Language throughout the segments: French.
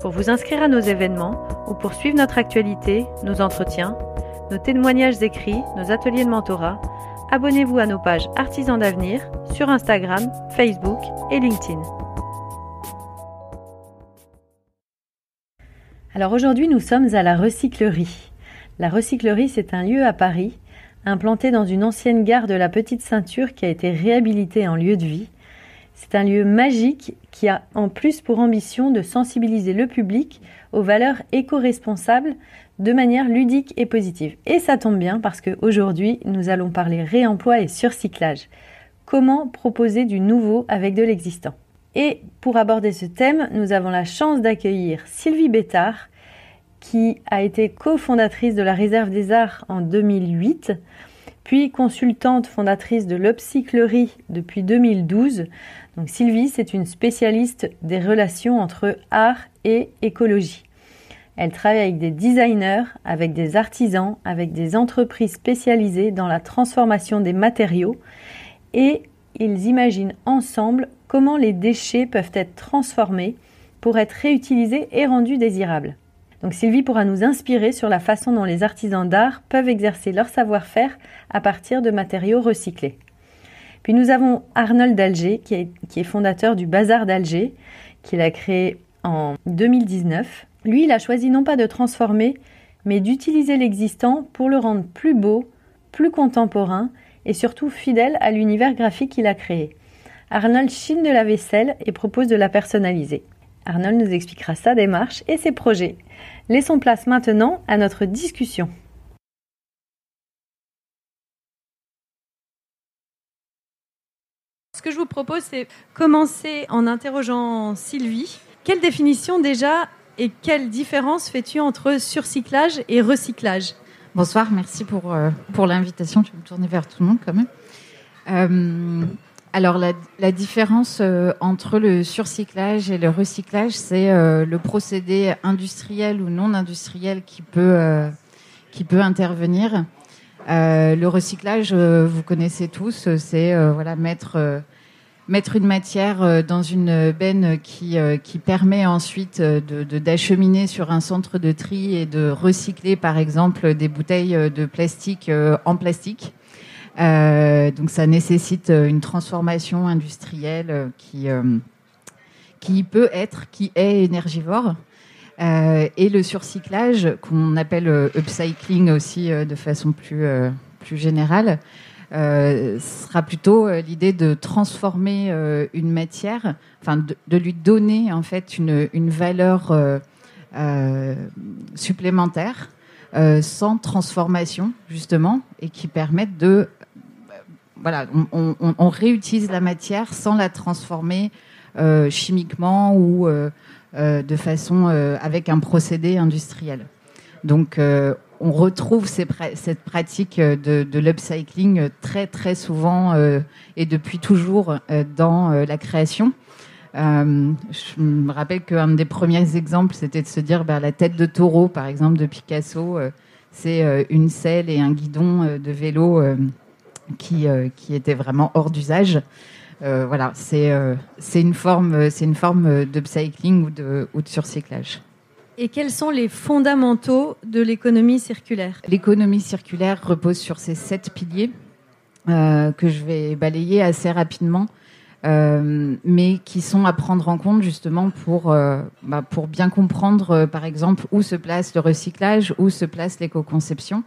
Pour vous inscrire à nos événements ou pour suivre notre actualité, nos entretiens, nos témoignages écrits, nos ateliers de mentorat, abonnez-vous à nos pages Artisans d'avenir sur Instagram, Facebook et LinkedIn. Alors aujourd'hui, nous sommes à la recyclerie. La recyclerie, c'est un lieu à Paris, implanté dans une ancienne gare de la Petite Ceinture qui a été réhabilitée en lieu de vie. C'est un lieu magique qui a en plus pour ambition de sensibiliser le public aux valeurs éco-responsables de manière ludique et positive. Et ça tombe bien parce qu'aujourd'hui, nous allons parler réemploi et surcyclage. Comment proposer du nouveau avec de l'existant? Et pour aborder ce thème, nous avons la chance d'accueillir Sylvie Bétard, qui a été cofondatrice de la Réserve des Arts en 2008, puis consultante fondatrice de l'Upcyclerie depuis 2012. Sylvie, c'est une spécialiste des relations entre art et écologie. Elle travaille avec des designers, avec des artisans, avec des entreprises spécialisées dans la transformation des matériaux et ils imaginent ensemble comment les déchets peuvent être transformés pour être réutilisés et rendus désirables. Donc Sylvie pourra nous inspirer sur la façon dont les artisans d'art peuvent exercer leur savoir-faire à partir de matériaux recyclés. Puis nous avons Arnold d'Alger, qui est, fondateur du Bazar d'Alger, qu'il a créé en 2019. Lui, il a choisi non pas de transformer, mais d'utiliser l'existant pour le rendre plus beau, plus contemporain et surtout fidèle à l'univers graphique qu'il a créé. Arnold chine de la vaisselle et propose de la personnaliser. Arnold nous expliquera sa démarche et ses projets. Laissons place maintenant à notre discussion. Ce que je vous propose, c'est commencer en interrogeant Sylvie. Quelle définition déjà et quelle différence fais-tu entre surcyclage et recyclage? Bonsoir, merci pour, euh, pour l'invitation. Je vais me tourner vers tout le monde quand même. Euh, alors la, différence euh, entre le surcyclage et le recyclage, c'est le procédé industriel ou non industriel qui peut, qui peut intervenir. Le recyclage, vous connaissez tous, c'est voilà mettre mettre une matière euh, dans une benne qui, euh, qui permet ensuite euh, d'acheminer sur un centre de tri et de recycler, par exemple, des bouteilles de plastique en plastique. Euh, donc ça nécessite une transformation industrielle qui, qui peut être, qui est énergivore. Euh, et le surcyclage, qu'on appelle upcycling aussi de façon plus, plus générale, euh, sera plutôt euh, l'idée de transformer euh, une matière, enfin de, lui donner en fait une, une valeur supplémentaire sans transformation justement et qui permette de voilà, on, réutilise la matière sans la transformer chimiquement ou de façon avec un procédé industriel. Donc on retrouve cette pratique de, l'upcycling très très souvent euh, et depuis toujours euh, dans euh, la création. je me rappelle qu'un des premiers exemples, c'était de se dire bah, la tête de taureau, par exemple, de Picasso, c'est une selle et un guidon de vélo qui, qui étaient vraiment hors d'usage. Voilà, c'est c'est une forme, c'est une forme d'upcycling ou de, ou de surcyclage. Et quels sont les fondamentaux de l'économie circulaire? L'économie circulaire repose sur ces sept piliers que je vais balayer assez rapidement. Euh, mais qui sont à prendre en compte justement pour, euh, bah, pour bien comprendre, euh, par exemple, où se place le recyclage, où se place l'éco-conception.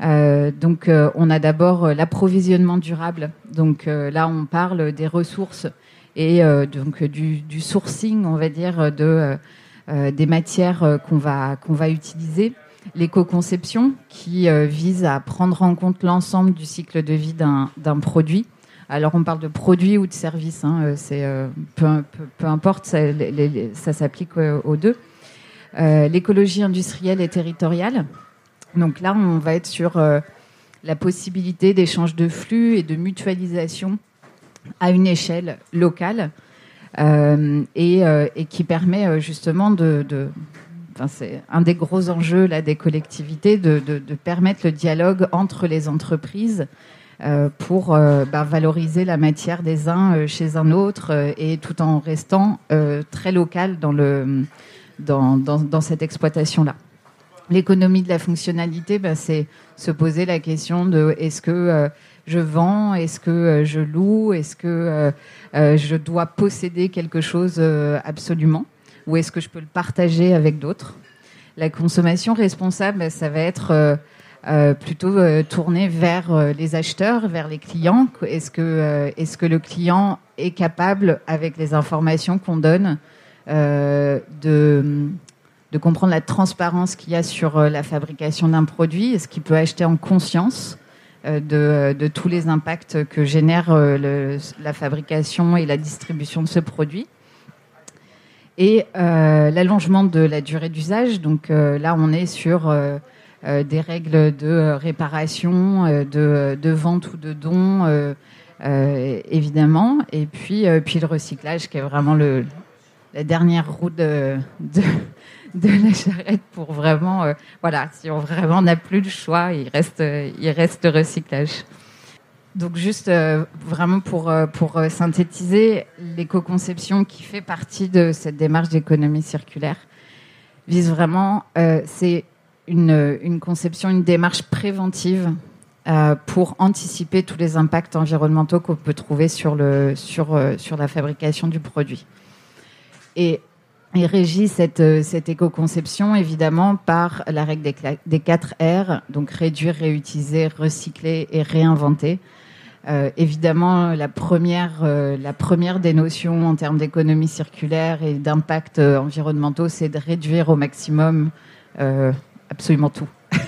Donc, on a d'abord l'approvisionnement durable. Donc là, on parle des ressources et donc du, du, sourcing, on va dire, de des matières qu'on va qu'on va utiliser. L'éco-conception qui vise à prendre en compte l'ensemble du cycle de vie d'un produit alors on parle de produits ou de services, hein, euh, c'est euh, peu, importe, ça, s'applique euh, aux deux. L'écologie industrielle et territoriale. Donc là, on va être sur la possibilité d'échange de flux et de mutualisation à une échelle locale et, qui permet justement de, c'est un des gros enjeux là des collectivités de, permettre le dialogue entre les entreprises euh, pour euh, bah, valoriser la matière des uns euh, chez un autre et tout en restant très local dans, cette exploitation-là. L'économie de la fonctionnalité, bah, c'est se poser la question de est-ce que je vends, est-ce que je loue, est-ce que je dois posséder quelque chose absolument, ou est-ce que je peux le partager avec d'autres? La consommation responsable, bah, ça va être euh, plutôt euh, tourné vers euh, les acheteurs, vers les clients Est-ce que, est que le client est capable, avec les informations qu'on donne, de, de comprendre la transparence qu'il y a sur la fabrication d'un produit Est-ce qu'il peut acheter en conscience de, de, tous les impacts que génère la fabrication et la distribution de ce produit et l'allongement de la durée d'usage. Donc là, on est sur euh, des règles de euh, réparation, euh, de, vente ou de don, évidemment, et puis, le recyclage qui est vraiment la dernière roue de, de la charrette pour vraiment, voilà, si on vraiment n'a plus le choix, il reste, il reste le recyclage. Donc juste vraiment pour, pour synthétiser, l'éco-conception qui fait partie de cette démarche d'économie circulaire vise vraiment, c'est une, conception, une démarche préventive euh, pour anticiper tous les impacts environnementaux qu'on peut trouver sur, le, sur, euh, sur la fabrication du produit. Et, il régit cette, cette éco-conception évidemment par la règle des, des 4 R, donc réduire, réutiliser, recycler et réinventer. Euh, évidemment, la première, la première des notions en termes d'économie circulaire et d'impact environnementaux, c'est de réduire au maximum absolument tout.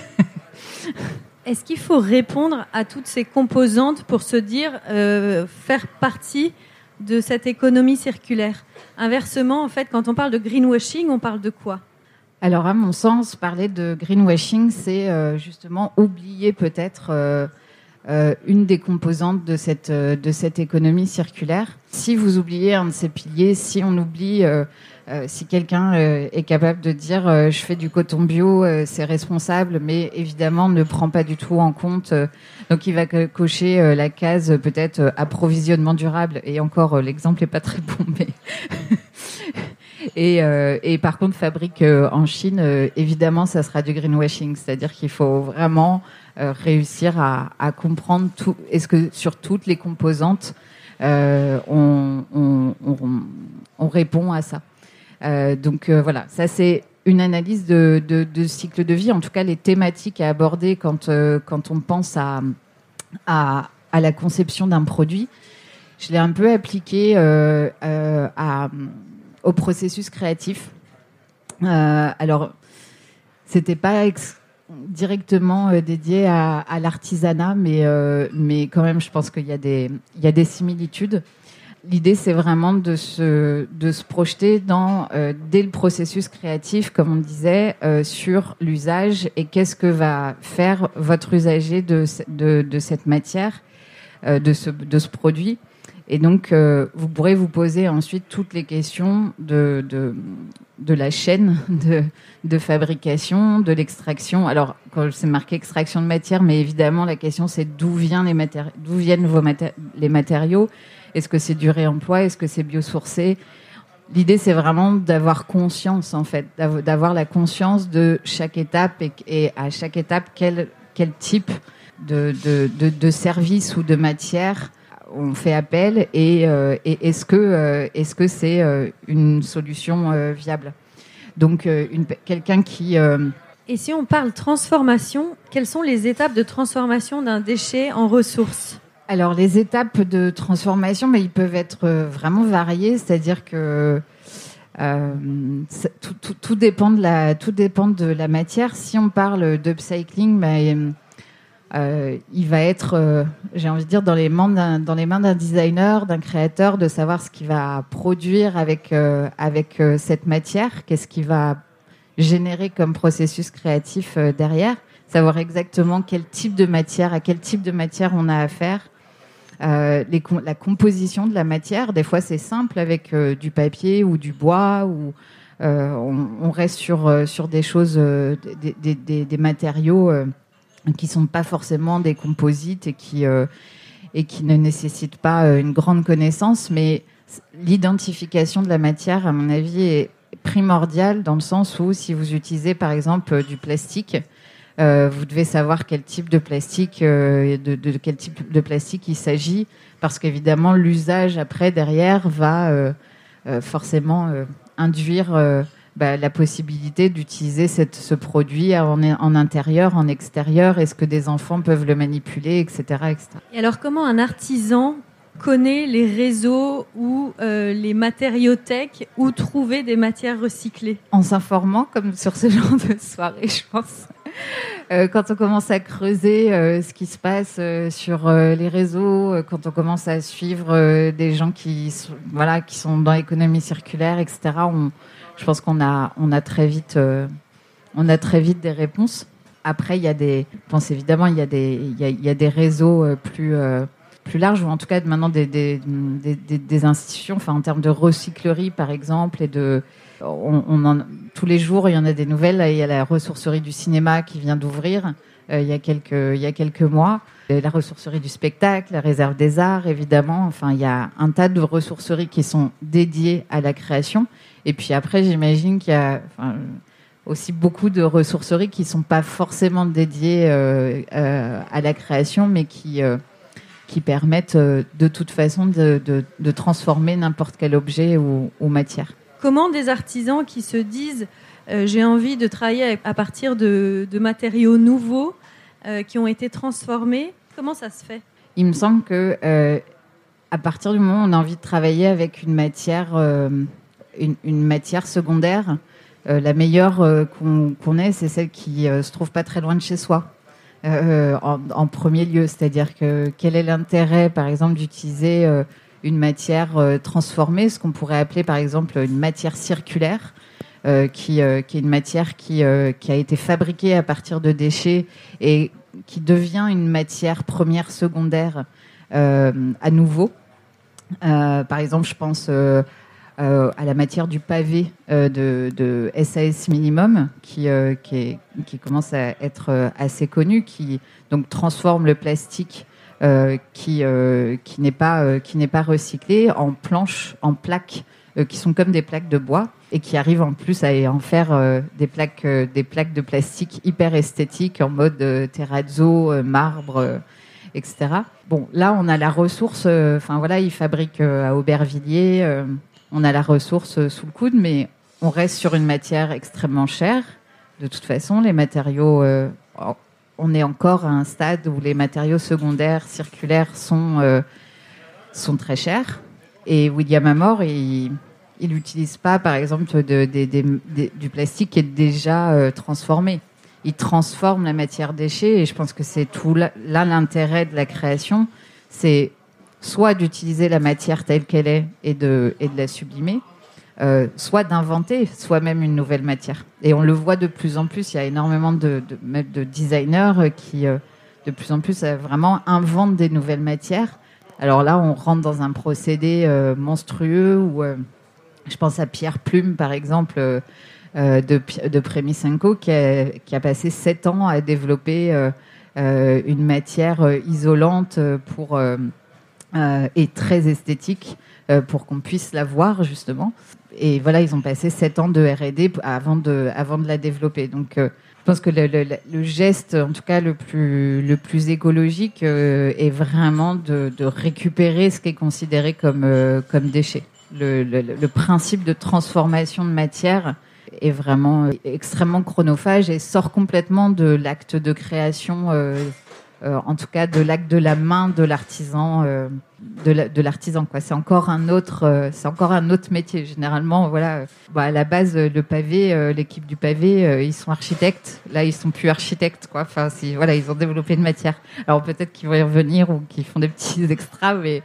Est-ce qu'il faut répondre à toutes ces composantes pour se dire euh, faire partie de cette économie circulaire Inversement, en fait, quand on parle de greenwashing, on parle de quoi? Alors, à mon sens, parler de greenwashing, c'est euh, justement oublier peut-être euh, une des composantes de cette, de cette économie circulaire. Si vous oubliez un de ces piliers, si on oublie euh, si quelqu'un euh, est capable de dire euh, je fais du coton bio, c'est responsable, mais évidemment ne prend pas du tout en compte. donc il va cocher la case peut-être approvisionnement durable. Et encore, l'exemple est pas très bon, mais et, et, par contre fabrique en Chine, évidemment, ça sera du greenwashing, c'est-à-dire qu'il faut vraiment réussir à, comprendre tout. Est-ce que sur toutes les composantes, on répond à ça. Euh, donc euh, voilà, ça c'est une analyse de, cycle de vie, en tout cas les thématiques à aborder quand, euh, quand on pense à, à, la conception d'un produit. Je l'ai un peu appliqué à, au processus créatif. alors, c'était pas directement dédié à, à l'artisanat, mais, mais quand même, je pense qu'il y, y a des similitudes. L'idée, c'est vraiment de se, de se projeter dans, euh, dès le processus créatif, comme on disait, euh, sur l'usage et qu'est-ce que va faire votre usager de, de, cette matière, euh, de, ce, de ce produit. Et donc, vous pourrez vous poser ensuite toutes les questions de, de, de la chaîne de, de fabrication, de l'extraction. Alors, quand c'est marqué extraction de matière, mais évidemment, la question c'est d'où viennent les matériaux Est-ce que c'est du réemploi? Est-ce que c'est biosourcé? L'idée, c'est vraiment d'avoir conscience, en fait, d'avoir la conscience de chaque étape et, à chaque étape, quel, type de, de, de, service ou de matière on fait appel et, euh, est-ce que euh, que c'est euh, une solution viable? Donc quelqu'un qui et si on parle transformation, quelles sont les étapes de transformation d'un déchet en ressource Alors les étapes de transformation, mais ils peuvent être vraiment variées, c'est-à-dire que tout, dépend de la, tout dépend de la matière. Si on parle d'upcycling, ben, euh, il va être, euh, j'ai envie de dire, dans les mains d'un, designer, d'un créateur, de savoir ce qu'il va produire avec euh, avec cette matière, qu'est-ce qu'il va générer comme processus créatif derrière, savoir exactement quel type de matière, à quel type de matière on a affaire, les, la composition de la matière. Des fois, c'est simple avec du papier ou du bois ou on, on, reste sur sur des choses, des, des, matériaux qui sont pas forcément des composites et qui euh, et qui ne nécessitent pas euh, une grande connaissance, mais l'identification de la matière, à mon avis, est primordiale dans le sens où si vous utilisez par exemple du plastique, euh, vous devez savoir quel type de plastique, de, de, quel type de plastique il s'agit, parce qu'évidemment l'usage après derrière va forcément induire bah, la possibilité d'utiliser ce produit en, en, intérieur, en extérieur Est-ce que des enfants peuvent le manipuler, etc., etc. Et alors, comment un artisan connaît les réseaux ou euh, les matériothèques où trouver des matières recyclées? En s'informant, comme sur ce genre de soirée, je pense. Euh, quand on commence à creuser euh, ce qui se passe sur les réseaux, quand on commence à suivre des gens qui, voilà, qui sont dans l'économie circulaire, etc., je pense qu'on a, on a très vite, euh, a très vite des réponses. Après, il y a des, je évidemment, il y a des, il y a, des réseaux euh, plus, euh, plus larges ou en tout cas maintenant des, des, des, institutions, enfin en termes de recyclerie par exemple et de, on, tous les jours il y en a des nouvelles. il y a la ressourcerie du cinéma qui vient d'ouvrir il y a quelques, il y a quelques mois la ressourcerie du spectacle, la réserve des arts, évidemment. Enfin, il y a un tas de ressourceries qui sont dédiées à la création. Et puis après, j'imagine qu'il y a aussi beaucoup de ressourceries qui ne sont pas forcément dédiées euh, euh, à la création, mais qui, euh, permettent de toute façon de, transformer n'importe quel objet ou, matière. Comment des artisans qui se disent j'ai envie de travailler à partir de, matériaux nouveaux qui ont été transformés, comment ça se fait? Il me semble que à partir du moment où on a envie de travailler avec une matière secondaire. Euh, la meilleure euh, qu'on ait, c'est celle qui euh, se trouve pas très loin de chez soi. En, premier lieu, c'est-à-dire que quel est l'intérêt, par exemple, d'utiliser une matière transformée, ce qu'on pourrait appeler, par exemple, une matière circulaire, qui, qui, est une matière qui, a été fabriquée à partir de déchets et qui devient une matière première secondaire à nouveau. par exemple, je pense euh, à la matière du pavé euh, de, SAS Minimum, qui, euh, qui, commence à être assez connu, qui donc transforme le plastique qui, qui n'est pas, qui n'est pas recyclé en planches, en plaques, qui sont comme des plaques de bois et qui arrivent en plus à en faire des, plaques, des plaques de plastique hyper esthétiques en mode terrazzo, marbre etc. Bon, là, on a la ressource. Enfin voilà, ils fabriquent à Aubervilliers on a la ressource sous le coude, mais on reste sur une matière extrêmement chère. De toute façon, les matériaux, euh, on est encore à un stade où les matériaux secondaires circulaires sont, euh, sont très chers. Et William Amor, il n'utilise pas, par exemple, du plastique qui est déjà euh, transformé. Il transforme la matière déchet, et je pense que c'est tout là l'intérêt de la création, c'est soit d'utiliser la matière telle qu'elle est et de, et de la sublimer, euh, soit d'inventer soi-même une nouvelle matière. Et on le voit de plus en plus, il y a énormément de, de, de designers qui, euh, de plus en plus, euh, vraiment inventent des nouvelles matières. Alors là, on rentre dans un procédé monstrueux où Je pense à Pierre Plume, par exemple, euh, euh, de, de qui a, qui a passé sept ans à développer euh, une matière isolante pour, et très esthétique pour qu'on puisse la voir, justement. Et voilà, ils ont passé sept ans de R&D avant de, avant de la développer. Donc, je pense que le, le, le, geste, en tout cas le plus, le plus écologique, euh, est vraiment de, de, récupérer ce qui est considéré comme, euh, comme déchet. Le, le, principe de transformation de matière est vraiment extrêmement chronophage et sort complètement de l'acte de création euh, euh, en tout cas de l'acte de la main de l'artisan euh, de l'artisan quoi. C'est encore un autre euh, c'est encore un autre métier. Généralement voilà bah, à la base le pavé l'équipe du pavé ils sont architectes. Là ils sont plus architectes quoi. Enfin si voilà ils ont développé une matière. Alors peut-être qu'ils vont y revenir ou qu'ils font des petits extras mais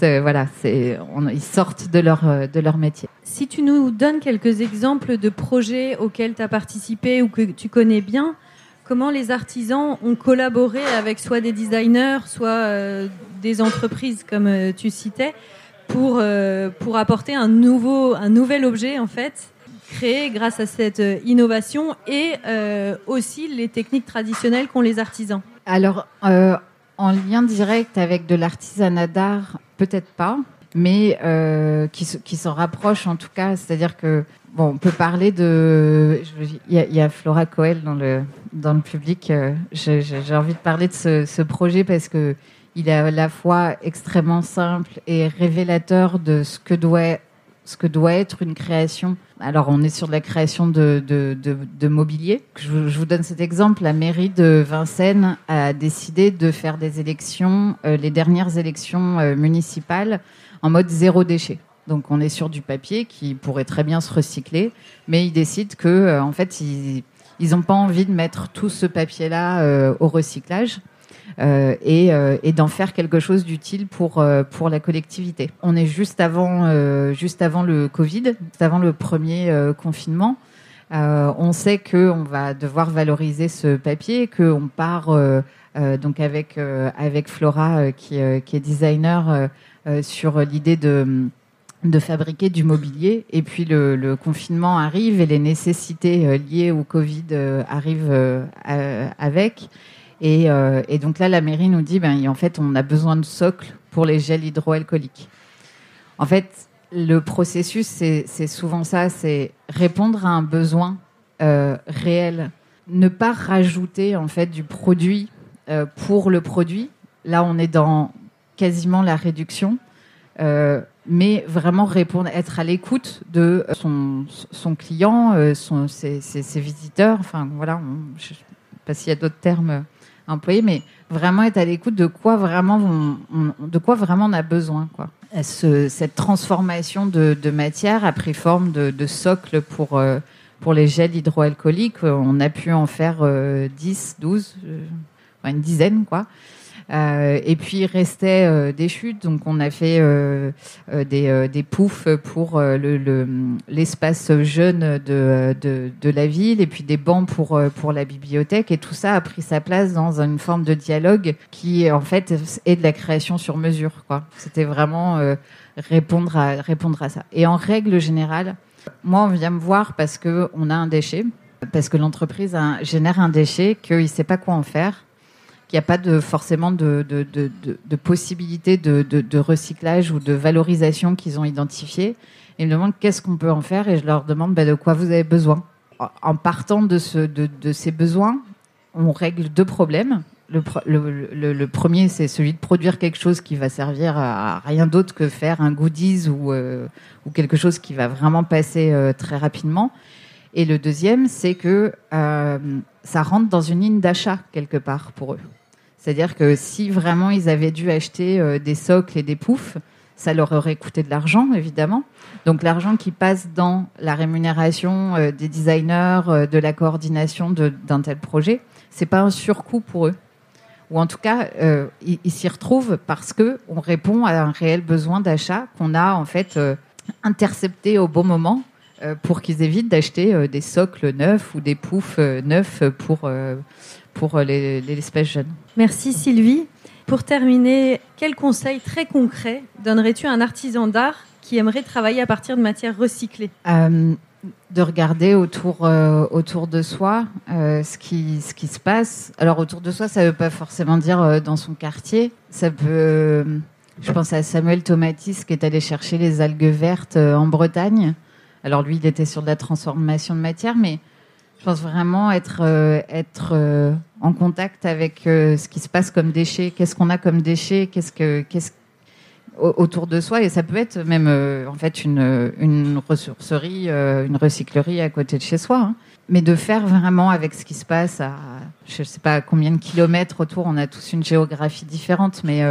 voilà, c'est, ils sortent de leur, de leur métier. Si tu nous donnes quelques exemples de projets auxquels tu as participé ou que tu connais bien, comment les artisans ont collaboré avec soit des designers, soit euh, des entreprises, comme euh, tu citais, pour, euh, pour apporter un, nouveau, un nouvel objet, en fait, créé grâce à cette innovation et aussi les techniques traditionnelles qu'ont les artisans? Alors, en lien direct avec de l'artisanat d'art, peut-être pas, mais qui, qui s'en rapproche en tout cas. C'est-à-dire que Bon, on peut parler de. Il y, a Flora Coel dans le, dans le public. Euh, j'ai envie de parler de ce, projet parce que il est à la fois extrêmement simple et révélateur de ce que doit, ce que doit être une création. Alors, on est sur la création de, de, de, mobilier. Je, je, vous donne cet exemple. La mairie de Vincennes a décidé de faire des élections, euh, les dernières élections euh, municipales, en mode zéro déchet. Donc on est sur du papier qui pourrait très bien se recycler, mais ils décident que euh, en fait ils n'ont pas envie de mettre tout ce papier-là euh, au recyclage. Euh, et, et d'en faire quelque chose d'utile pour pour la collectivité. On est juste avant juste avant le Covid, juste avant le premier confinement. on sait que on va devoir valoriser ce papier, que on part donc avec avec Flora qui qui est designer sur l'idée de de fabriquer du mobilier. Et puis le, confinement arrive et les nécessités euh, liées au Covid euh, arrivent euh, avec. Et, donc là, la mairie nous dit, ben, en fait, on a besoin de socles pour les gels hydroalcooliques. En fait, le processus, c'est souvent ça, c'est répondre à un besoin réel, ne pas rajouter en fait du produit pour le produit. Là, on est dans quasiment la réduction mais vraiment répondre, être à l'écoute de son, son client, euh, son, ses, visiteurs. Enfin, voilà, je ne sais pas s'il y a d'autres termes employés, mais vraiment être à l'écoute de quoi vraiment on, de quoi vraiment on a besoin, quoi. Ce, cette transformation de, matière a pris forme de, socle pour euh, pour les gels hydroalcooliques. On a pu en faire 10, euh, 12, une dizaine, quoi. Euh, et puis il restait euh, des chutes, donc on a fait euh, des, poufs pour le, l'espace jeune de, la ville, et puis des bancs pour, la bibliothèque, et tout ça a pris sa place dans une forme de dialogue qui en fait est de la création sur mesure. C'était vraiment répondre à ça. Et en règle générale, moi on vient me voir parce qu'on a un déchet, parce que l'entreprise génère un déchet, qu'il ne sait pas quoi en faire qu'il n'y a pas de, forcément de, de, de, possibilité de, recyclage ou de valorisation qu'ils ont identifié. Ils me demandent qu'est-ce qu'on peut en faire et je leur demande bah, de quoi vous avez besoin. En partant de, ce, de, ces besoins, on règle deux problèmes. Le, premier, c'est celui de produire quelque chose qui va servir à rien d'autre que faire un goodies ou, euh, quelque chose qui va vraiment passer euh, très rapidement. Et le deuxième, c'est que euh, ça rentre dans une ligne d'achat quelque part pour eux. C'est-à-dire que si vraiment ils avaient dû acheter euh, des socles et des poufs, ça leur aurait coûté de l'argent, évidemment. Donc l'argent qui passe dans la rémunération euh, des designers, euh, de la coordination d'un tel projet, c'est pas un surcoût pour eux. Ou en tout cas, ils, s'y retrouvent parce que on répond à un réel besoin d'achat qu'on a en fait intercepté au bon moment pour qu'ils évitent d'acheter des socles neufs ou des poufs neufs pour pour euh, l'espèce jeune. Merci Sylvie. Pour terminer, quel conseil très concret donnerais-tu à un artisan d'art qui aimeraient travailler à partir de matières recyclées? De regarder autour, autour de soi ce, qui, ce qui se passe. Alors autour de soi, ça ne veut pas forcément dire dans son quartier. Ça peut, je pense à Samuel Tomatis qui est allé chercher les algues vertes en Bretagne. Alors lui, il était sur de la transformation de matière, mais je pense vraiment être, euh, être euh, en contact avec euh, ce qui se passe comme déchets, qu'est-ce qu'on a comme déchets, qu'est-ce que, qu'est-ce autour de soi? Et ça peut être même en fait une, une ressourcerie, une recyclerie à côté de chez soi. Hein. Mais de faire vraiment avec ce qui se passe à, je sais pas combien de kilomètres autour, on a tous une géographie différente, mais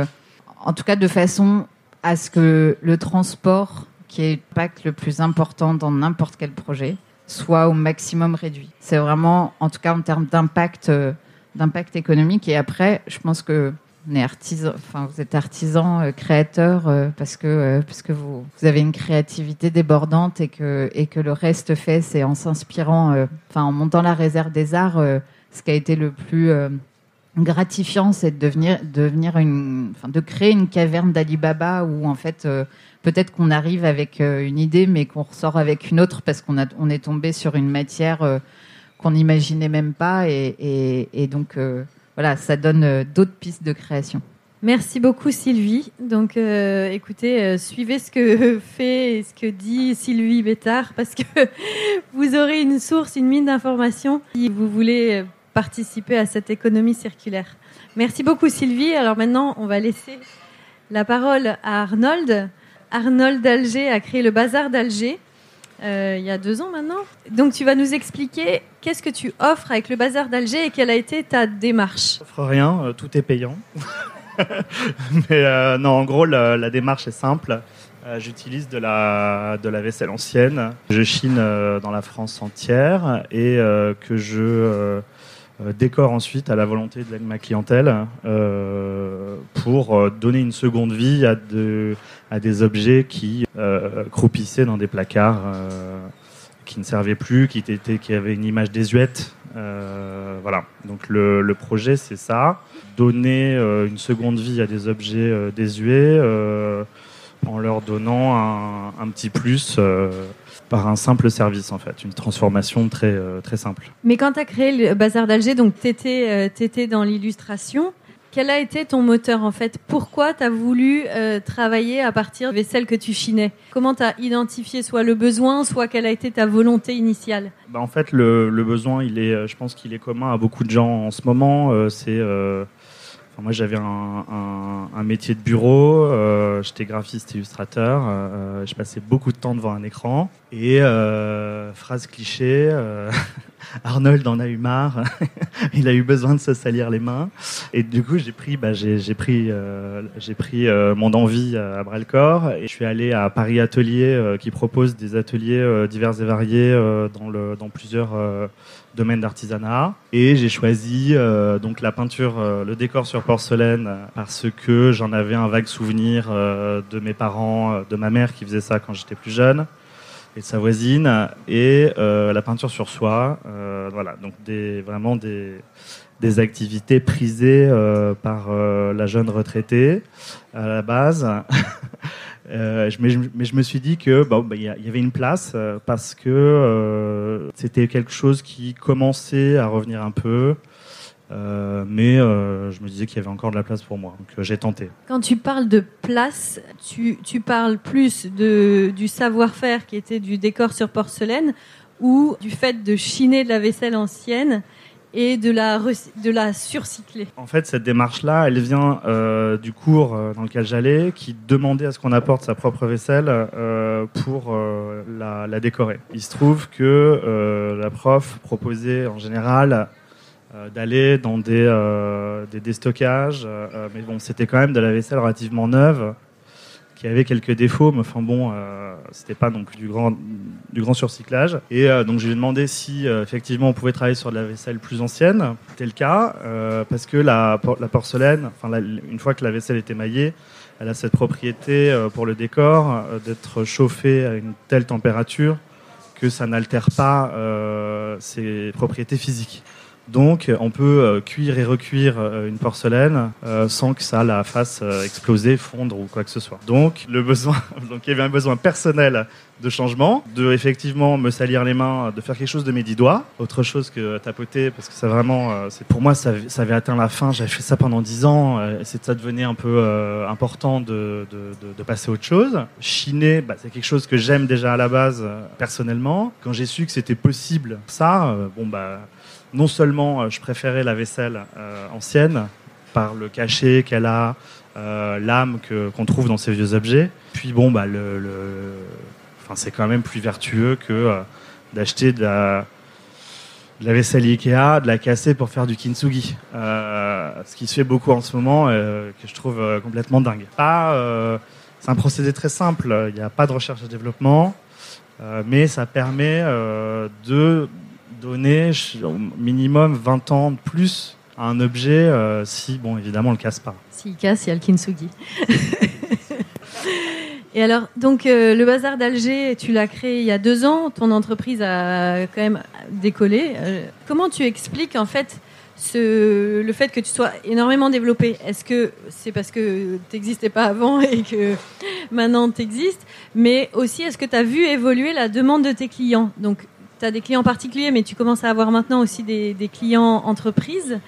en tout cas de façon à ce que le transport, qui est l'impact le plus important dans n'importe quel projet, soit au maximum réduit. C'est vraiment, en tout cas en termes d'impact, euh, d'impact économique. Et après, je pense que est artisan, vous êtes artisan, euh, créateur, euh, parce que parce que vous, avez une créativité débordante et que et que le reste fait, c'est en s'inspirant, en montant la réserve des arts, ce qui a été le plus gratifiant, c'est de devenir, devenir une, enfin, de créer une caverne d'Alibaba où en fait peut-être qu'on arrive avec euh, une idée, mais qu'on ressort avec une autre parce qu'on on est tombé sur une matière euh, qu'on n'imaginait même pas. Et, donc, euh, voilà, ça donne d'autres pistes de création. Merci beaucoup Sylvie. Donc écoutez, suivez ce que fait et ce que dit Sylvie Bétard parce que vous aurez une source, une mine d'informations si vous voulez participer à cette économie circulaire. Merci beaucoup Sylvie. Alors maintenant, on va laisser la parole à Arnold Arnold d'Alger a créé le Bazar d'Alger. Euh, il y a deux ans maintenant. Donc tu vas nous expliquer qu'est-ce que tu offres avec le Bazar d'Alger et quelle a été ta démarche. Je n'offre rien, euh, tout est payant. Mais euh, non, en gros, la, démarche est simple. J'utilise de la, de la vaisselle ancienne. Je chine dans la France entière et que je euh, décore ensuite à la volonté de ma clientèle euh, pour euh, donner une seconde vie à, de, à des objets qui croupissaient dans des placards, qui ne servaient plus, qui, étaient, qui avaient une image désuète. voilà. Donc le, projet, c'est ça donner une seconde vie à des objets désuets en leur donnant un petit plus par un simple service, en fait, une transformation très, euh, très simple. Mais quand tu as créé le Bazar d'Alger, donc tu étais, euh, dans l'illustration, quel a été ton moteur en fait? Pourquoi tu as voulu euh, travailler à partir des vaisselle que tu chinais? Comment tu as identifié soit le besoin, soit quelle a été ta volonté initiale? Bah, En fait, le, le, besoin, il est, je pense qu'il est commun à beaucoup de gens en ce moment. c'est moi, j'avais un, métier de bureau, euh, j'étais graphiste illustrateur, euh, je passais beaucoup de temps devant un écran. Et euh, phrase cliché, Arnold en a eu marre, il a eu besoin de se salir les mains. Et du coup, j'ai pris, bah, j'ai, pris, j'ai pris mon envie à bras le corps et je suis allé à Paris Atelier qui propose des ateliers divers et variés dans plusieurs domaine d'artisanat. Et j'ai choisi euh, donc la peinture, euh, le décor sur porcelaine, parce que j'en avais un vague souvenir euh, de mes parents, de ma mère qui faisait ça quand j'étais plus jeune, et de sa voisine, et la peinture sur soie. voilà, donc des, vraiment des, des activités prisées par la jeune retraitée à la base. Euh, mais, je, me suis dit que bah, y, avait une place euh, parce que euh, c'était quelque chose qui commençait à revenir un peu. mais je me disais qu'il y avait encore de la place pour moi, donc j'ai tenté. Quand tu parles de place, tu, parles plus du savoir-faire qui était du décor sur porcelaine ou du fait de chiner de la vaisselle ancienne et de la, de la surcycler. En fait, cette démarche-là, elle vient euh, du cours euh, dans lequel j'allais, qui demandait à ce qu'on apporte sa propre vaisselle euh, pour la, la, décorer. Il se trouve que la prof proposait en général d'aller dans des, des déstockages, mais bon, c'était quand même de la vaisselle relativement neuve, qui avait quelques défauts, mais enfin bon, euh, c'était pas plus du grand, du grand surcyclage. Et euh, donc je demandé si euh, effectivement on pouvait travailler sur de la vaisselle plus ancienne. C'était le cas, parce que la, la porcelaine, enfin une fois que la vaisselle est émaillée, elle a cette propriété pour le décor d'être chauffée à une telle température que ça n'altère pas ses propriétés physiques. Donc on peut cuire et recuire une porcelaine sans que ça la fasse exploser, fondre ou quoi que ce soit. Donc le besoin, donc il y avait un besoin personnel de changement, de effectivement me salir les mains, de faire quelque chose de mes dix doigts, autre chose que tapoter, parce que ça vraiment, euh, c'est pour moi ça, avait atteint la fin. J'avais fait ça pendant dix ans, euh, c'est ça devenait un peu euh, important de, de, de, passer à autre chose. Chiner, bah, c'est quelque chose que j'aime déjà à la base personnellement. Quand j'ai su que c'était possible, ça, bon bah non seulement je préférais la vaisselle ancienne par le cachet qu'elle a, l'âme que qu'on trouve dans ces vieux objets. Puis bon bah le, le c'est quand même plus vertueux que euh, d'acheter de la, vaisselle Ikea, de la casser pour faire du kintsugi. Euh, ce qui se fait beaucoup en ce moment, euh, que je trouve complètement dingue. c'est un procédé très simple. Il n'y a pas de recherche et développement, mais ça permet de donner au minimum 20 ans de plus à un objet si, bon, évidemment, on le casse pas. S'il casse, il y a le kintsugi. Et alors, donc euh, le bazar d'Alger, tu l'as créé il y a deux ans. Ton entreprise a quand même décollé. Euh, comment tu expliques en fait le fait que tu sois énormément développé? Est-ce que c'est parce que tu n'existais pas avant et que maintenant tu existes Mais aussi, est-ce que tu as vu évoluer la demande de tes clients? Donc, tu as des clients particuliers, mais tu commences à avoir maintenant aussi des, clients entreprises.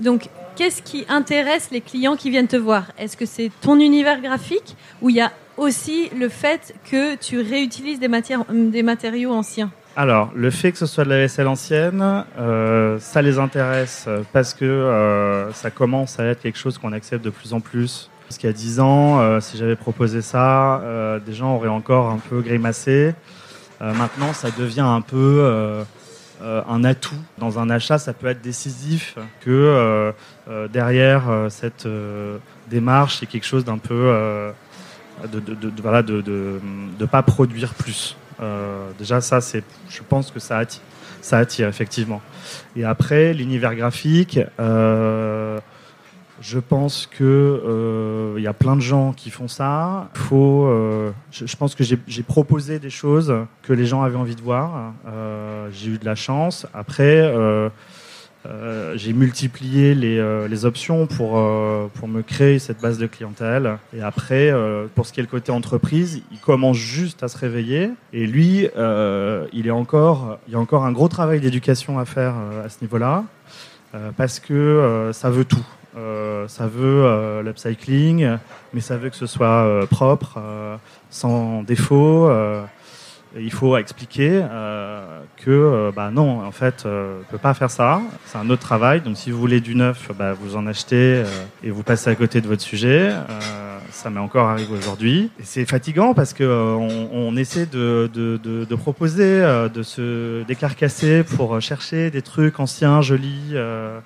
Donc, qu'est-ce qui intéresse les clients qui viennent te voir? Est-ce que c'est ton univers graphique ou il y a aussi le fait que tu réutilises des, matières, des matériaux anciens? Alors, le fait que ce soit de la vaisselle ancienne, euh, ça les intéresse parce que euh, ça commence à être quelque chose qu'on accepte de plus en plus. Parce qu'il y a 10 ans, euh, si j'avais proposé ça, des gens auraient encore un peu grimacé. Maintenant, ça devient un peu un atout. Dans un achat, ça peut être décisif que derrière cette démarche, il y quelque chose d'un peu de, de, voilà, de, pas produire plus. Euh, déjà, ça, c'est, je pense que ça attire, ça attire effectivement. Et après, l'univers graphique, euh, je pense que euh, il y a plein de gens qui font ça. Faut, je, je, pense que j'ai proposé des choses que les gens avaient envie de voir. j'ai eu de la chance. Après euh, j'ai multiplié les, euh, les, options pour, euh, pour me créer cette base de clientèle. Et après, pour ce qui est le côté entreprise, il commence juste à se réveiller. Et lui, il, est encore, il y a encore un gros travail d'éducation à faire à ce niveau-là, parce que ça veut tout. Ça veut l'upcycling, mais ça veut que ce soit propre, sans défaut il faut expliquer euh, que euh, bah non, en fait, euh, on peut pas faire ça. C'est un autre travail. Donc, si vous voulez du neuf, bah, vous en achetez et vous passez à côté de votre sujet. ça m'est encore arrivé aujourd'hui. C'est fatigant parce que essaie de, proposer, de se décarcasser pour chercher des trucs anciens, jolis euh,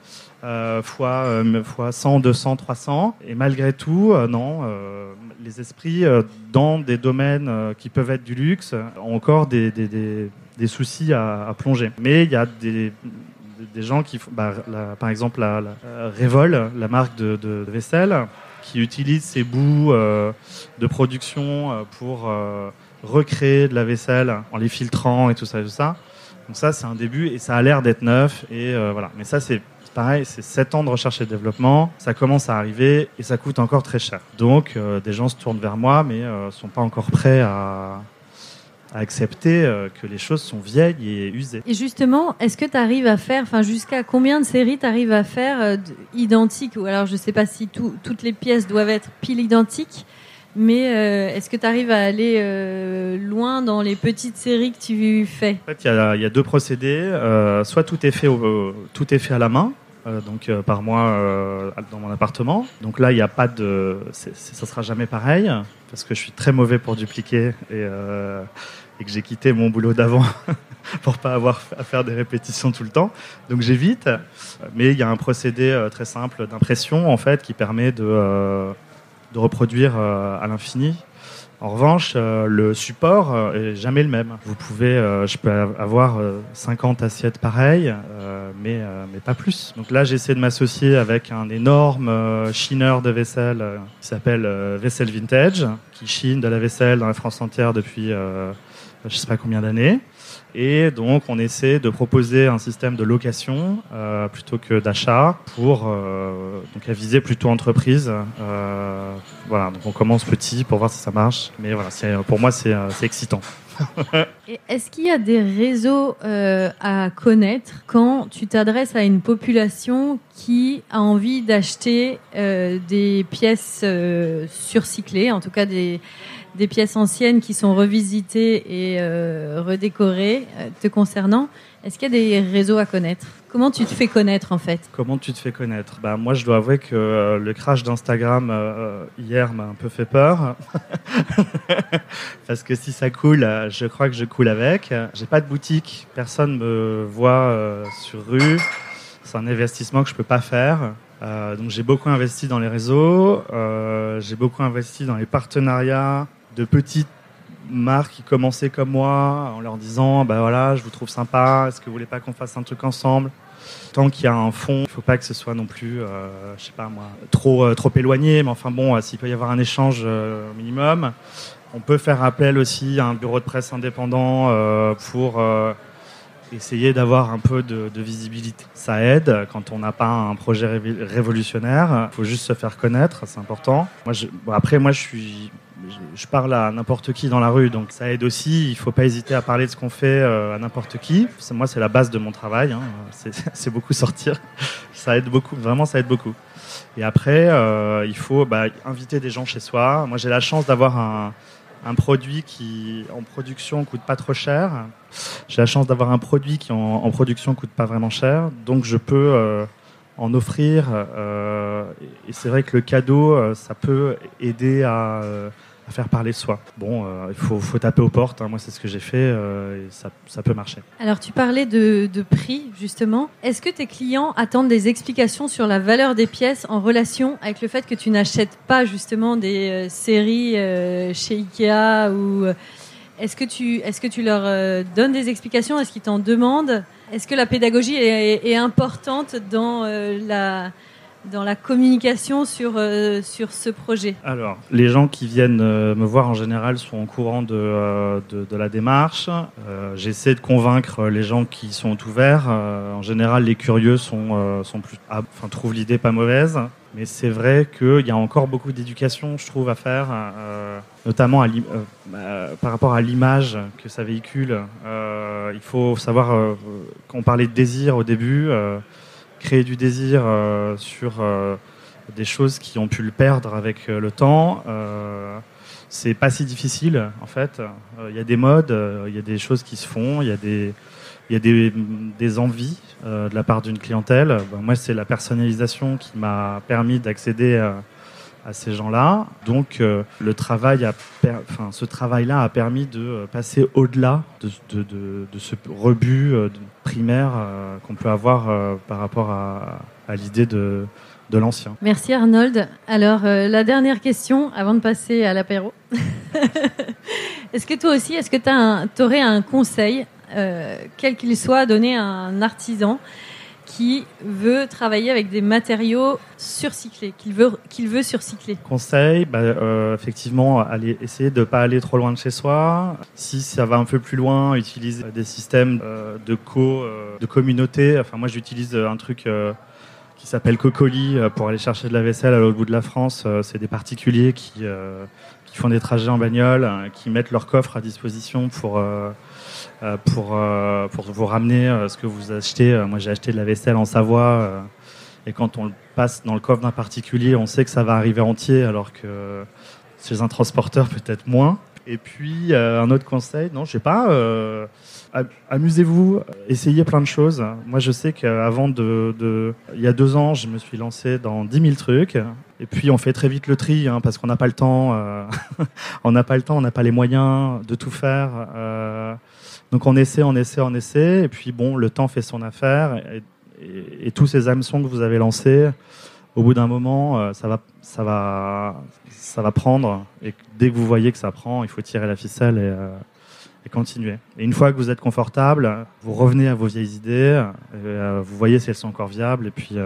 fois, euh, fois 100, 200, 300. Et malgré tout, euh, non, euh, les esprits dans des domaines qui peuvent être du luxe ont encore des, des, des, des soucis à, plonger. Mais il y a des, gens qui bah, par exemple, la, la Revol, la marque de, vaisselle, qui utilise ces bouts de production pour recréer de la vaisselle en les filtrant et tout ça tout ça. Donc ça, c'est un début et ça a l'air d'être neuf et voilà. Mais ça, c'est pareil, c'est 7 ans de recherche et développement, ça commence à arriver et ça coûte encore très cher. Donc euh, des gens se tournent vers moi mais ne euh, sont pas encore prêts à, accepter euh, que les choses sont vieilles et usées. Et justement, est-ce que tu arrives à faire, enfin jusqu'à combien de séries tu arrives à faire identiques? Ou alors je ne sais pas si toutes les pièces doivent être pile identiques, mais est-ce que tu arrives à aller loin dans les petites séries que tu fais? En fait, il y, a deux procédés. soit tout est fait, tout est fait à la main, euh, donc euh, par euh, dans mon appartement. Donc là, il n'y a pas de, ça sera jamais pareil parce que je suis très mauvais pour dupliquer et, et que j'ai quitté mon boulot d'avant pour pas avoir à faire des répétitions tout le temps. Donc j'évite, mais il y a un procédé très simple d'impression en fait qui permet de, de reproduire à l'infini en revanche, euh, le support euh, est jamais le même. Vous pouvez, euh, je peux avoir 50 assiettes pareilles, mais, mais pas plus. Donc là, j'essaie de m'associer avec un énorme chineur de vaisselle qui s'appelle Vaisselle Vintage, qui chine de la vaisselle dans la France entière depuis je sais pas combien d'années. Et donc, on essaie de proposer un système de location euh, plutôt que d'achat pour euh, donc à viser plutôt entreprise. Euh, voilà, donc on commence petit pour voir si ça marche. Mais voilà, pour moi, c'est excitant. Est-ce qu'il y a des réseaux à connaître quand tu t'adresses à une population qui a envie d'acheter des pièces surcyclées, en tout cas des des pièces anciennes qui sont revisitées et euh, redécorées euh, te concernant. Est-ce qu'il y a des réseaux à connaître? Comment tu te fais connaître en fait? Comment tu te fais connaître? Bah, Moi je dois avouer que euh, le crash d'Instagram hier m'a un peu fait peur. Parce que si ça coule, je crois que je coule avec. J'ai pas de boutique, personne me voit sur rue. C'est un investissement que je peux pas faire. donc j'ai beaucoup investi dans les réseaux, j'ai beaucoup investi dans les partenariats de petites marques qui commençaient comme moi en leur disant bah voilà je vous trouve sympa est-ce que vous voulez pas qu'on fasse un truc ensemble? Tant qu'il y a un fond il faut pas que ce soit non plus euh, je sais pas trop euh, trop éloigné mais enfin bon euh, s'il peut y avoir un échange minimum on peut faire appel aussi à un bureau de presse indépendant pour essayer d'avoir un peu de, visibilité. Ça aide quand on n'a pas un projet révolutionnaire. Il faut juste se faire connaître, c'est important. Moi, après, moi, je suis je parle à n'importe qui dans la rue, donc ça aide aussi. Il ne faut pas hésiter à parler de ce qu'on fait euh, à n'importe qui. Moi, c'est la base de mon travail. Hein. C'est beaucoup sortir. Ça aide beaucoup. Vraiment, ça aide beaucoup. Et après, euh, il faut bah, inviter des gens chez soi. Moi, j'ai la chance d'avoir un, produit qui, en production, coûte pas trop cher. J'ai la chance d'avoir un produit qui, en, production, coûte pas vraiment cher. Donc, je peux euh, en offrir. et c'est vrai que le cadeau, ça peut aider à faire parler soi. Bon, euh, il faut, taper aux portes. Hein. Moi, c'est ce que j'ai fait euh, ça, ça, peut marcher. Alors, tu parlais de, de prix, justement. Est-ce que tes clients attendent des explications sur la valeur des pièces en relation avec le fait que tu n'achètes pas, justement, des euh, séries chez Ikea ou. Est-ce que, tu, est que tu leur donnes des explications? Est-ce qu'ils t'en demandent? Est-ce que la pédagogie est importante dans la, dans la communication sur, euh, sur ce projet Alors, les gens qui viennent euh, me voir en général sont au courant de, euh, de, la démarche. J'essaie de convaincre les gens qui sont ouverts. en général, les curieux sont, sont plus, ah, enfin, trouvent l'idée pas mauvaise. Mais c'est vrai qu'il y a encore beaucoup d'éducation, je trouve, à faire, notamment à par rapport à l'image que ça véhicule. il faut savoir, quand on parlait de désir au début, créer du désir euh, sur euh, des choses qui ont pu le perdre avec euh, le temps c'est pas si difficile en fait. Il y a des modes, il y a des choses qui se font, il y a des, y a des, des envies de la part d'une clientèle. moi, c'est la personnalisation qui m'a permis d'accéder à, à ces gens-là. Donc euh, le travail a enfin, ce travail-là a permis de euh, passer au-delà de, ce rebut euh, primaire qu'on peut avoir par rapport à, à l'idée de, l'ancien. Merci Arnold. Alors la dernière question avant de passer à l'apéro. est-ce que toi aussi, est-ce que tu aurais un conseil, quel qu'il soit, à donner à un artisan qui veut travailler avec des matériaux surcyclés, qu'il veut, qu'il veut surcycler Conseil, bah, euh, effectivement, aller, essayer de ne pas aller trop loin de chez soi. Si ça va un peu plus loin, utiliser des systèmes euh, de co, euh, de communauté. Enfin, moi, j'utilise un truc qui s'appelle Cocoli pour aller chercher de la vaisselle à l'autre bout de la France. C'est des particuliers qui, qui font des trajets en bagnole, qui mettent leur coffre à disposition pour pour, euh, pour vous ramener euh, ce que vous achetez. Moi, j'ai acheté de la vaisselle en Savoie. et quand on le passe dans le coffre d'un particulier, on sait que ça va arriver entier, alors que chez un transporteur, peut-être moins. Et puis, un autre conseil, non, je sais pas, amusez-vous, essayez plein de choses. Moi, je sais qu'avant de, de, Il y a deux ans, je me suis lancé dans 10 000 trucs. Et puis, on fait très vite le tri, hein, parce qu'on n'a pas le temps. on n'a pas le temps, on n'a pas les moyens de tout faire. Donc on essaie, on essaie, on essaie, et puis bon, le temps fait son affaire, et, tous ces hameçons que vous avez lancés, au bout d'un moment, euh, ça va, ça va, ça va prendre, et dès que vous voyez que ça prend, il faut tirer la ficelle et, euh, et continuer. Et une fois que vous êtes confortable, vous revenez à vos vieilles idées, euh, vous voyez si elles sont encore viables, et puis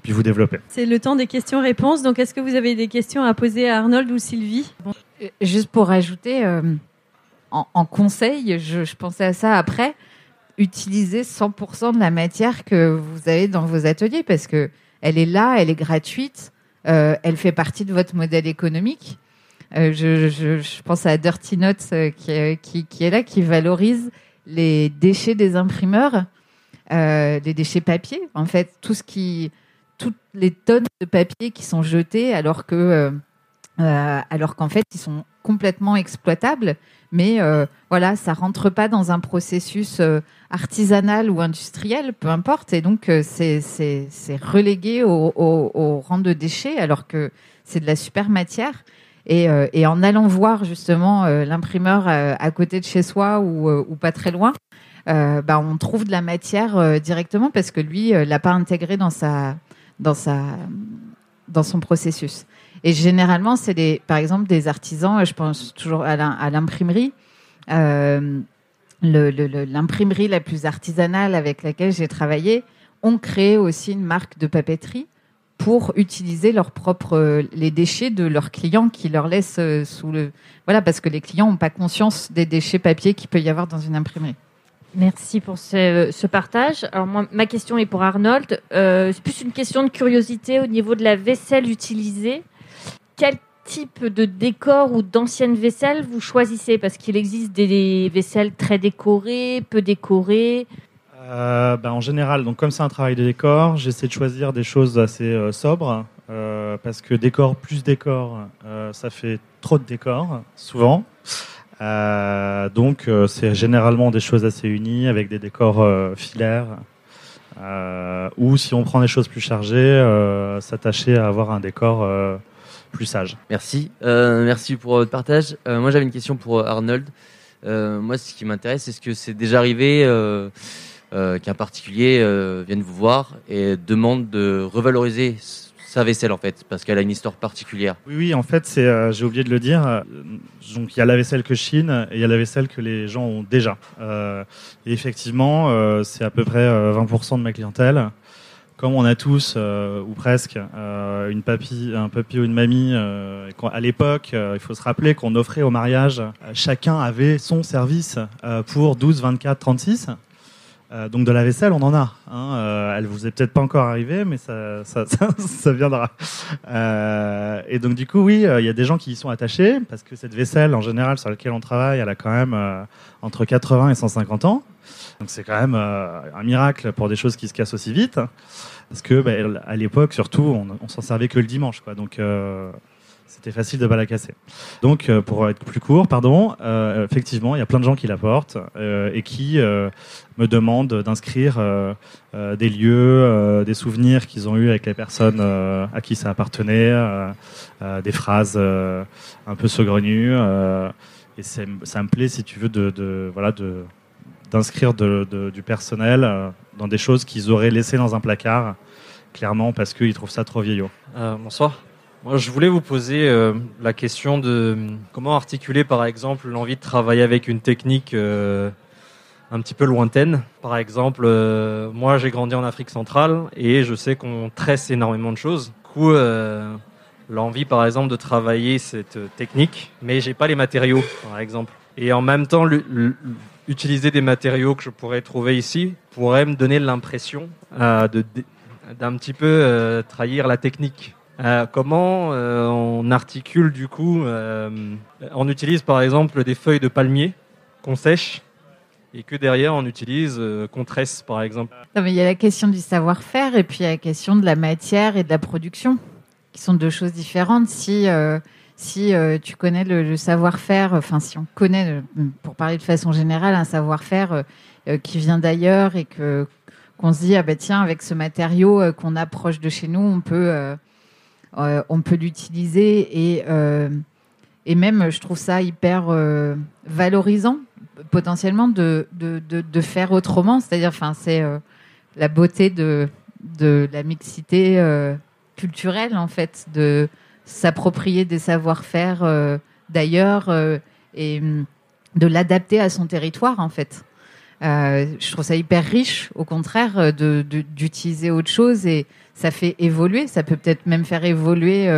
puis vous développez. C'est le temps des questions-réponses. Donc, est-ce que vous avez des questions à poser à Arnold ou Sylvie? Juste pour ajouter, en, conseil, je, pensais à ça après, utiliser 100% de la matière que vous avez dans vos ateliers parce que elle est là, elle est gratuite, euh, elle fait partie de votre modèle économique. Euh, je, pense à Dirty Notes euh, qui, est là, qui valorise les déchets des imprimeurs, les déchets papier, en fait, tout ce qui, toutes les tonnes de papier qui sont jetées alors alors qu'en fait, ils sont complètement exploitables mais euh, voilà, ça rentre pas dans un processus euh, artisanal ou industriel, peu importe, et donc euh, c'est relégué au, rang de déchets alors que c'est de la super matière. Et, et en allant voir justement l'imprimeur à côté de chez soi ou, pas très loin, bah, on trouve de la matière directement parce que lui l'a pas intégré dans sa dans son processus. Et généralement, c'est des, par exemple des artisans, je pense toujours à l'imprimerie. Euh, l'imprimerie la plus artisanale avec laquelle j'ai travaillé ont créé aussi une marque de papeterie pour utiliser leurs propres les déchets de leurs clients qui leur laissent euh, sous le voilà parce que les clients n'ont pas conscience des déchets papier qu'il peut y avoir dans une imprimerie. Merci pour ce, partage. Alors ma question est pour Arnold. Euh, c'est plus une question de curiosité au niveau de la vaisselle utilisée quel type de décor ou d'ancienne vaisselle vous choisissez Parce qu'il existe des vaisselles très décorées, peu décorées. Euh, ben, en général, comme c'est un travail de décor, j'essaie de choisir des choses assez euh, sobres euh, parce que décor plus décor, ça fait trop de décor souvent. donc c'est généralement des choses assez unies avec des décors filaires. ou si on prend des choses plus chargées, s'attacher à avoir un décor plus sage. Merci. Euh, merci pour votre partage. Euh, moi, j'avais une question pour Arnold. Euh, moi, ce qui m'intéresse, est-ce que c'est déjà arrivé qu'un particulier vienne vous voir et demande de revaloriser sa vaisselle en fait, parce qu'elle a une histoire particulière. Oui, oui, en fait, c'est, j'ai oublié de le dire. donc, il y a la vaisselle que je chine et il y a la vaisselle que les gens ont déjà. et effectivement, c'est à peu près 20% de ma clientèle comme on a tous euh, ou presque euh, une un papy ou une mamie, euh, à l'époque, il faut se rappeler qu'on offrait au mariage, chacun avait son service pour 12, 24, 36. donc de la vaisselle, on en a. Hein. elle vous est peut-être pas encore arrivée, mais ça, ça, viendra. et donc du coup, oui, il y a des gens qui y sont attachés parce que cette vaisselle, en général, sur laquelle on travaille, elle a quand même entre 80 et 150 ans. Donc c'est quand même euh, un miracle pour des choses qui se cassent aussi vite, parce que bah, à l'époque surtout on, on s'en servait que le dimanche, quoi. Donc euh, c'était facile de pas la casser. Donc euh, pour être plus court, pardon, effectivement il y a plein de gens qui la portent et qui me demandent d'inscrire des lieux, des souvenirs qu'ils ont eu avec les personnes à qui ça appartenait, des phrases un peu saugrenues. et ça me plaît si tu veux de, de voilà de d'inscrire du personnel euh, dans des choses qu'ils auraient laissées dans un placard, clairement parce qu'ils trouvent ça trop vieillot. Euh, bonsoir. Moi, je voulais vous poser euh, la question de comment articuler, par exemple, l'envie de travailler avec une technique un petit peu lointaine. Par exemple, moi, j'ai grandi en Afrique centrale et je sais qu'on tresse énormément de choses. Du coup, l'envie, par exemple, de travailler cette technique, mais j'ai pas les matériaux, par exemple. Et en même temps, utiliser des matériaux que je pourrais trouver ici pourrait me donner l'impression euh, d'un petit peu euh, trahir la technique. Euh, comment on articule du coup On utilise par exemple des feuilles de palmier qu'on sèche et que derrière on utilise qu'on tresse par exemple. il y a la question du savoir-faire et puis il y a la question de la matière et de la production qui sont deux choses différentes. Si si euh, tu connais le, savoir-faire, enfin si on connaît, pour parler de façon générale, un savoir-faire euh, euh, qui vient d'ailleurs et que qu'on se dit ah ben tiens avec ce matériau qu'on approche de chez nous, on peut on peut l'utiliser et et même je trouve ça hyper valorisant potentiellement de, de, de, de faire autrement, c'est-à-dire enfin c'est la beauté de de la mixité culturelle en fait de s'approprier des savoir-faire euh, d'ailleurs euh, et mm, de l'adapter à son territoire en fait. Euh, je trouve ça hyper riche, au contraire, euh, de, d'utiliser autre chose et ça fait évoluer. Ça peut peut-être même faire évoluer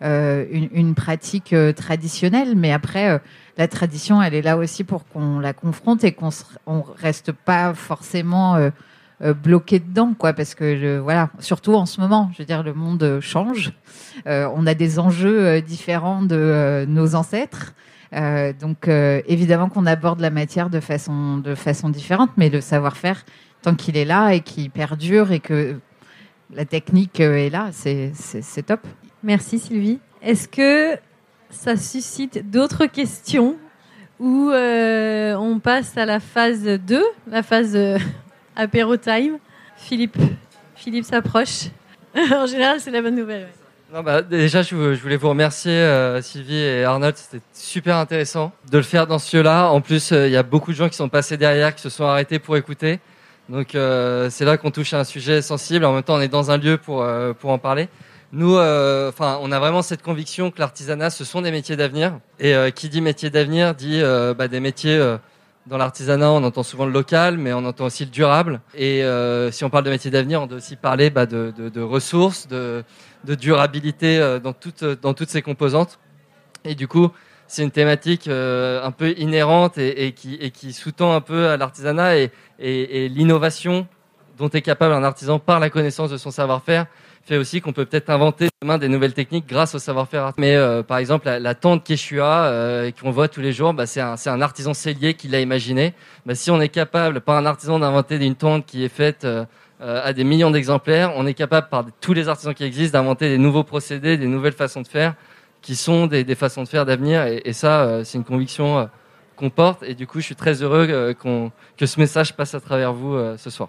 une, pratique traditionnelle, mais après, la tradition, elle est là aussi pour qu'on la confronte et qu'on on reste pas forcément bloqué dedans, quoi, parce que voilà, surtout en ce moment, je veux dire, le monde change. on a des enjeux différents de nos ancêtres. Euh, donc euh, évidemment qu'on aborde la matière de façon, de façon différente, mais le savoir-faire, tant qu'il est là et qu'il perdure et que la technique euh, est là, c'est top. Merci Sylvie. Est-ce que ça suscite d'autres questions ou on passe à la phase 2, la phase apéro time Philippe, Philippe s'approche. en général, c'est la bonne nouvelle. Bah, déjà, je, voulais vous remercier, euh, Sylvie et Arnold. C'était super intéressant de le faire dans ce lieu-là. En plus, euh, il y a beaucoup de gens qui sont passés derrière, qui se sont arrêtés pour écouter. Donc, euh, c'est là qu'on touche à un sujet sensible. En même temps, on est dans un lieu pour, pour en parler. Nous, enfin, on a vraiment cette conviction que l'artisanat, ce sont des métiers d'avenir. Et qui dit métier d'avenir dit bah, des métiers dans l'artisanat, on entend souvent le local, mais on entend aussi le durable. Et si on parle de métiers d'avenir, on doit aussi parler bah, de, ressources, de, durabilité euh, dans toutes, dans ses composantes. Et du coup, c'est une thématique euh, un peu inhérente et, qui, sous-tend un peu à l'artisanat et, l'innovation dont est capable un artisan par la connaissance de son savoir-faire fait aussi qu'on peut peut-être inventer demain des nouvelles techniques grâce au savoir-faire. Mais euh, par exemple, la, tente Quechua qu'on voit tous les jours, bah, c'est un, un, artisan cellier qui l'a imaginé. Bah, si on est capable, par un artisan, d'inventer une tente qui est faite euh, à des millions d'exemplaires. On est capable, par tous les artisans qui existent, d'inventer des nouveaux procédés, des nouvelles façons de faire, qui sont des, façons de faire d'avenir. Et, ça, euh, c'est une conviction euh, qu'on porte. Et du coup, je suis très heureux que ce message passe à travers vous ce soir.